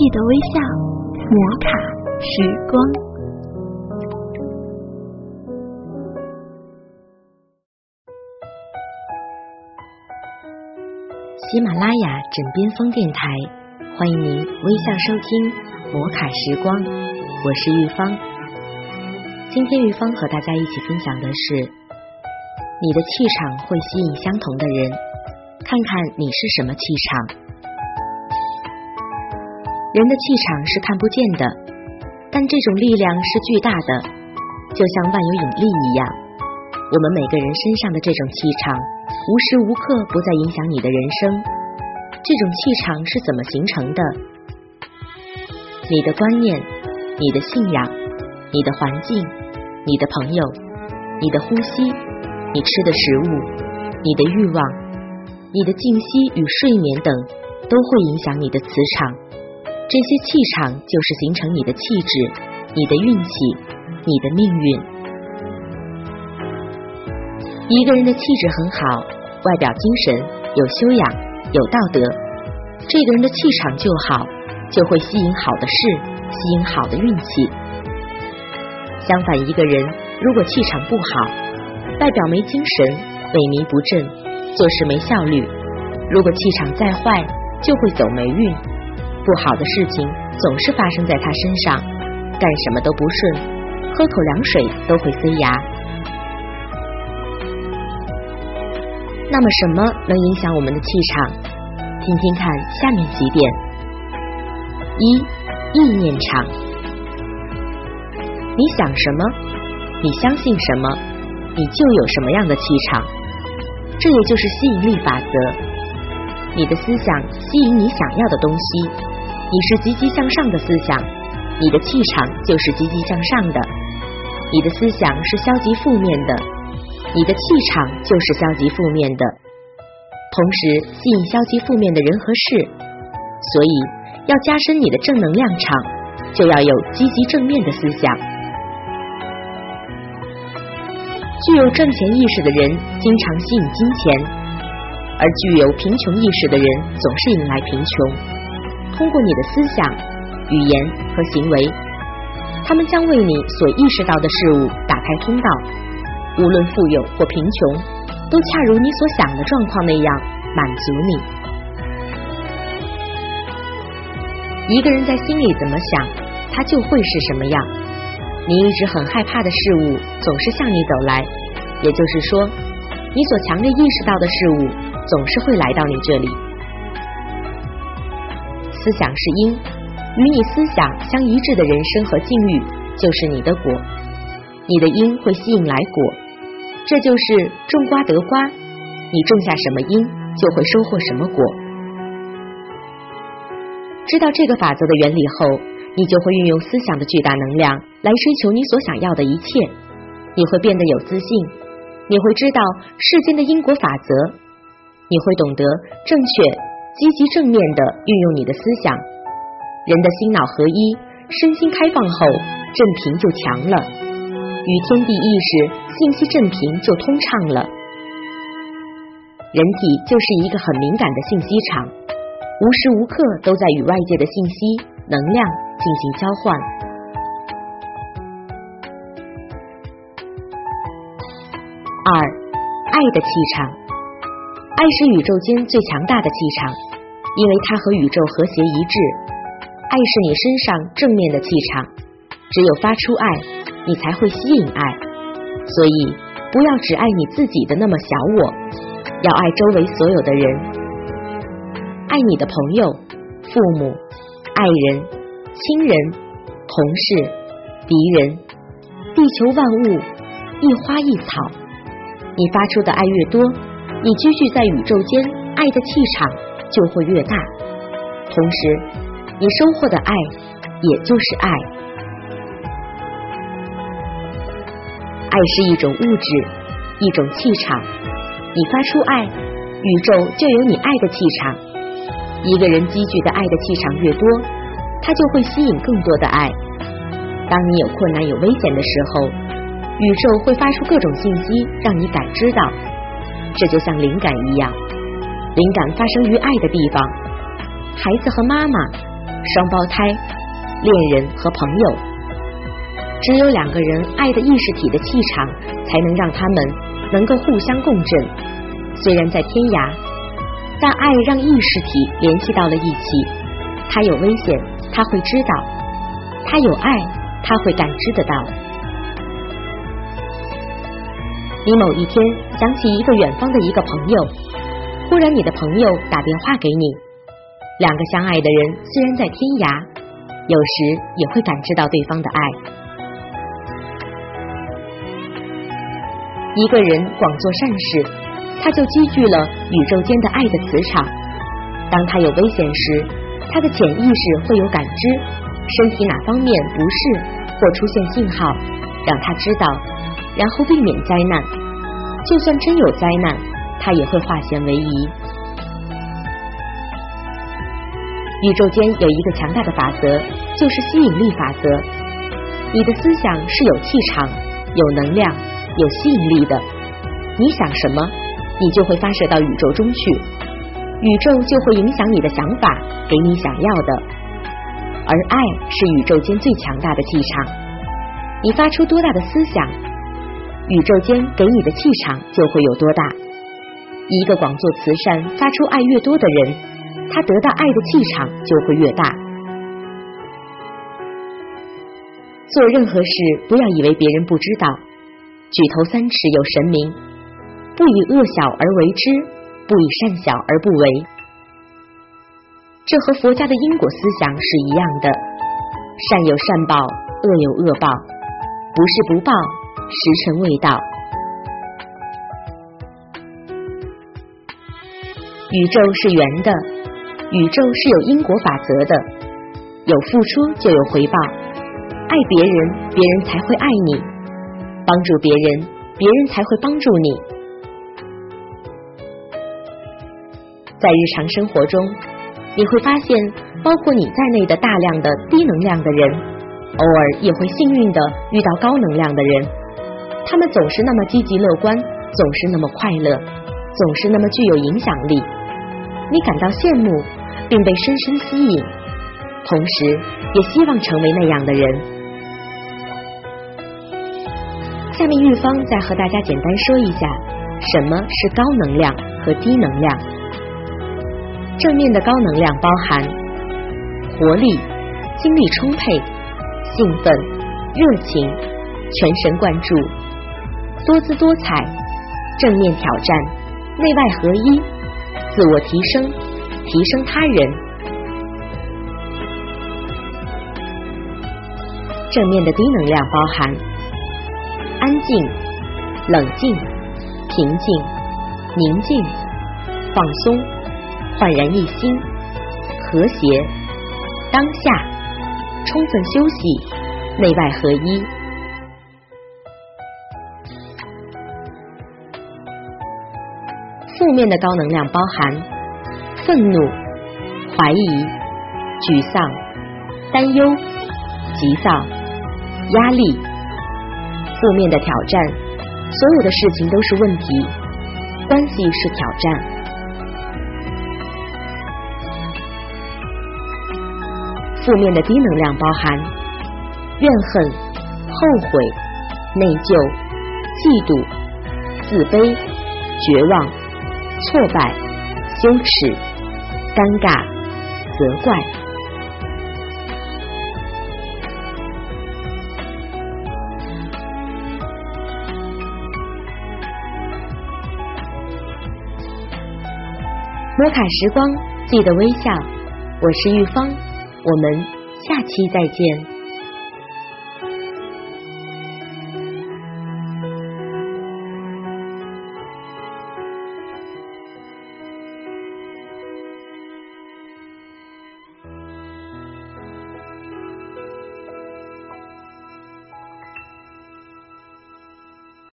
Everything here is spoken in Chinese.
记得微笑，摩卡时光。喜马拉雅枕边风电台，欢迎您微笑收听摩卡时光，我是玉芳。今天玉芳和大家一起分享的是，你的气场会吸引相同的人，看看你是什么气场。人的气场是看不见的，但这种力量是巨大的，就像万有引力一样。我们每个人身上的这种气场。无时无刻不在影响你的人生，这种气场是怎么形成的？你的观念、你的信仰、你的环境、你的朋友、你的呼吸、你吃的食物、你的欲望、你的静息与睡眠等，都会影响你的磁场。这些气场就是形成你的气质、你的运气、你的命运。一个人的气质很好，外表精神，有修养，有道德，这个人的气场就好，就会吸引好的事，吸引好的运气。相反，一个人如果气场不好，外表没精神，萎靡不振，做事没效率，如果气场再坏，就会走霉运，不好的事情总是发生在他身上，干什么都不顺，喝口凉水都会塞牙。那么什么能影响我们的气场？听听看下面几点：一、意念场。你想什么，你相信什么，你就有什么样的气场。这也就是吸引力法则。你的思想吸引你想要的东西。你是积极向上的思想，你的气场就是积极向上的。你的思想是消极负面的。你的气场就是消极负面的，同时吸引消极负面的人和事，所以要加深你的正能量场，就要有积极正面的思想。具有挣钱意识的人经常吸引金钱，而具有贫穷意识的人总是引来贫穷。通过你的思想、语言和行为，他们将为你所意识到的事物打开通道。无论富有或贫穷，都恰如你所想的状况那样满足你。一个人在心里怎么想，他就会是什么样。你一直很害怕的事物总是向你走来，也就是说，你所强烈意识到的事物总是会来到你这里。思想是因，与你思想相一致的人生和境遇就是你的果。你的因会吸引来果。这就是种瓜得瓜，你种下什么因，就会收获什么果。知道这个法则的原理后，你就会运用思想的巨大能量来追求你所想要的一切。你会变得有自信，你会知道世间的因果法则，你会懂得正确、积极、正面的运用你的思想。人的心脑合一，身心开放后，正频就强了。与天地意识信息振频就通畅了。人体就是一个很敏感的信息场，无时无刻都在与外界的信息能量进行交换。二，爱的气场，爱是宇宙间最强大的气场，因为它和宇宙和谐一致。爱是你身上正面的气场，只有发出爱。你才会吸引爱，所以不要只爱你自己的那么小我，要爱周围所有的人，爱你的朋友、父母、爱人、亲人、同事、敌人、地球万物，一花一草。你发出的爱越多，你居住在宇宙间，爱的气场就会越大，同时你收获的爱也就是爱。爱是一种物质，一种气场。你发出爱，宇宙就有你爱的气场。一个人积聚的爱的气场越多，他就会吸引更多的爱。当你有困难、有危险的时候，宇宙会发出各种信息让你感知到。这就像灵感一样，灵感发生于爱的地方。孩子和妈妈，双胞胎、恋人和朋友。只有两个人爱的意识体的气场，才能让他们能够互相共振。虽然在天涯，但爱让意识体联系到了一起。他有危险，他会知道；他有爱，他会感知得到。你某一天想起一个远方的一个朋友，忽然你的朋友打电话给你，两个相爱的人虽然在天涯，有时也会感知到对方的爱。一个人广做善事，他就积聚了宇宙间的爱的磁场。当他有危险时，他的潜意识会有感知，身体哪方面不适或出现信号，让他知道。然后避免灾难，就算真有灾难，他也会化险为夷。宇宙间有一个强大的法则，就是吸引力法则。你的思想是有气场、有能量、有吸引力的。你想什么，你就会发射到宇宙中去，宇宙就会影响你的想法，给你想要的。而爱是宇宙间最强大的气场，你发出多大的思想。宇宙间给你的气场就会有多大。一个广做慈善、发出爱越多的人，他得到爱的气场就会越大。做任何事，不要以为别人不知道。举头三尺有神明，不以恶小而为之，不以善小而不为。这和佛家的因果思想是一样的。善有善报，恶有恶报，不是不报。时辰未到，宇宙是圆的，宇宙是有因果法则的，有付出就有回报。爱别人，别人才会爱你；帮助别人，别人才会帮助你。在日常生活中，你会发现，包括你在内的大量的低能量的人，偶尔也会幸运的遇到高能量的人。他们总是那么积极乐观，总是那么快乐，总是那么具有影响力。你感到羡慕，并被深深吸引，同时也希望成为那样的人。下面玉芳再和大家简单说一下，什么是高能量和低能量。正面的高能量包含活力、精力充沛、兴奋、热情、全神贯注。多姿多彩，正面挑战，内外合一，自我提升，提升他人。正面的低能量包含安静、冷静、平静、宁静、放松、焕然一新、和谐、当下、充分休息、内外合一。负面的高能量包含愤怒、怀疑、沮丧、担忧、急躁、压力。负面的挑战，所有的事情都是问题，关系是挑战。负面的低能量包含怨恨、后悔、内疚、嫉妒、自卑、绝望。挫败、羞耻、尴尬、责怪。摩卡时光，记得微笑。我是玉芳，我们下期再见。